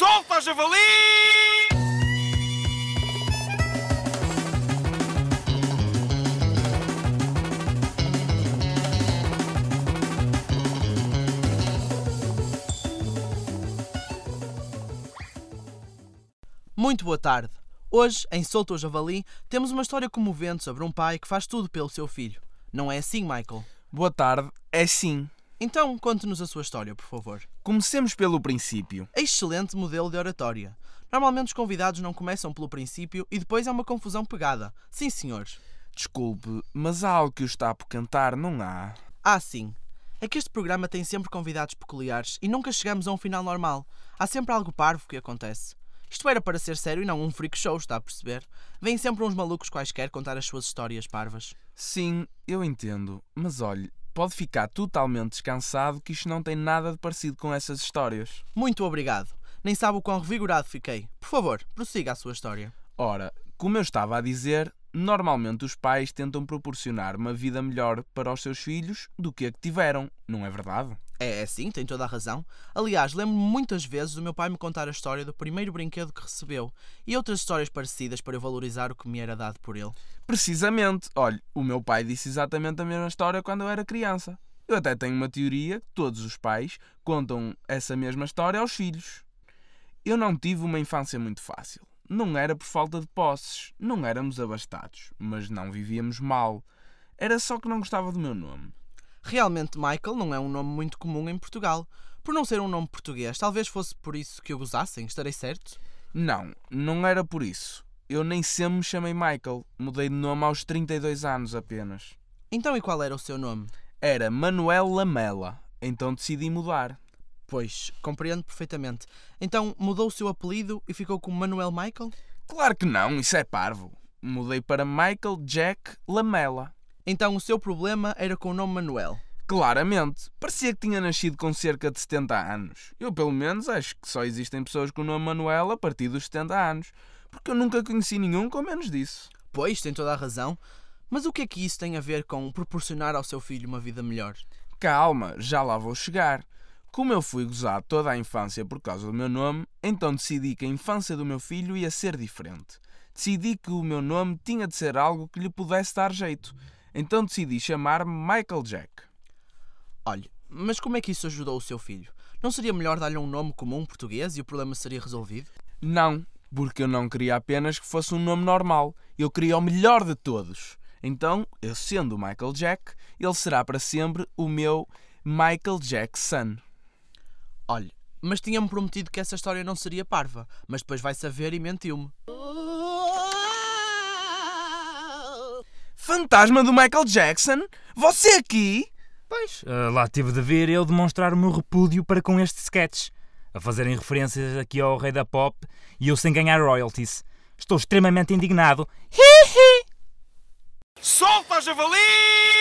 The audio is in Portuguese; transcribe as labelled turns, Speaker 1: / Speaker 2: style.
Speaker 1: Solta, javali!
Speaker 2: Muito boa tarde. Hoje, em Solto o Javali, temos uma história comovente sobre um pai que faz tudo pelo seu filho. Não é assim, Michael?
Speaker 3: Boa tarde, é sim.
Speaker 2: Então, conte-nos a sua história, por favor.
Speaker 3: Comecemos pelo princípio.
Speaker 2: Excelente modelo de oratória. Normalmente os convidados não começam pelo princípio e depois há uma confusão pegada. Sim, senhores.
Speaker 3: Desculpe, mas há algo que o está por cantar, não há?
Speaker 2: Ah, sim. É que este programa tem sempre convidados peculiares e nunca chegamos a um final normal. Há sempre algo parvo que acontece. Isto era para ser sério e não um freak show, está a perceber? Vêm sempre uns malucos quaisquer contar as suas histórias parvas.
Speaker 3: Sim, eu entendo. Mas olhe, pode ficar totalmente descansado que isto não tem nada de parecido com essas histórias.
Speaker 2: Muito obrigado. Nem sabe o quão revigorado fiquei. Por favor, prossiga a sua história.
Speaker 3: Ora, como eu estava a dizer, normalmente os pais tentam proporcionar uma vida melhor para os seus filhos do que a que tiveram, não é verdade?
Speaker 2: É, é sim, tem toda a razão. Aliás, lembro-me muitas vezes do meu pai me contar a história do primeiro brinquedo que recebeu e outras histórias parecidas para eu valorizar o que me era dado por ele.
Speaker 3: Precisamente, olhe, o meu pai disse exatamente a mesma história quando eu era criança. Eu até tenho uma teoria que todos os pais contam essa mesma história aos filhos. Eu não tive uma infância muito fácil. Não era por falta de posses, não éramos abastados, mas não vivíamos mal. Era só que não gostava do meu nome.
Speaker 2: Realmente, Michael não é um nome muito comum em Portugal. Por não ser um nome português, talvez fosse por isso que o gozassem, estarei certo?
Speaker 3: Não, não era por isso. Eu nem sempre me chamei Michael. Mudei de nome aos 32 anos apenas.
Speaker 2: Então, e qual era o seu nome?
Speaker 3: Era Manuel Lamela. Então decidi mudar.
Speaker 2: Pois, compreendo perfeitamente. Então, mudou o seu apelido e ficou com Manuel Michael?
Speaker 3: Claro que não, isso é parvo. Mudei para Michael Jack Lamela.
Speaker 2: Então, o seu problema era com o nome Manuel.
Speaker 3: Claramente, parecia que tinha nascido com cerca de 70 anos. Eu, pelo menos, acho que só existem pessoas com o nome Manuel a partir dos 70 anos, porque eu nunca conheci nenhum com menos disso.
Speaker 2: Pois, tem toda a razão. Mas o que é que isso tem a ver com proporcionar ao seu filho uma vida melhor?
Speaker 3: Calma, já lá vou chegar. Como eu fui gozado toda a infância por causa do meu nome, então decidi que a infância do meu filho ia ser diferente. Decidi que o meu nome tinha de ser algo que lhe pudesse dar jeito. Então decidi chamar-me Michael Jack.
Speaker 2: Olhe, mas como é que isso ajudou o seu filho? Não seria melhor dar-lhe um nome comum português e o problema seria resolvido?
Speaker 3: Não, porque eu não queria apenas que fosse um nome normal. Eu queria o melhor de todos. Então, eu sendo o Michael Jack, ele será para sempre o meu Michael Jackson.
Speaker 2: Olhe, mas tinha-me prometido que essa história não seria parva, mas depois vai saber e mentiu-me.
Speaker 3: Fantasma do Michael Jackson? Você aqui?
Speaker 4: Pois, ah, lá tive de ver eu demonstrar o meu repúdio para com este sketch, a fazerem referências aqui ao rei da pop e eu sem ganhar royalties. Estou extremamente indignado. Hi, hi.
Speaker 1: Solta, javali!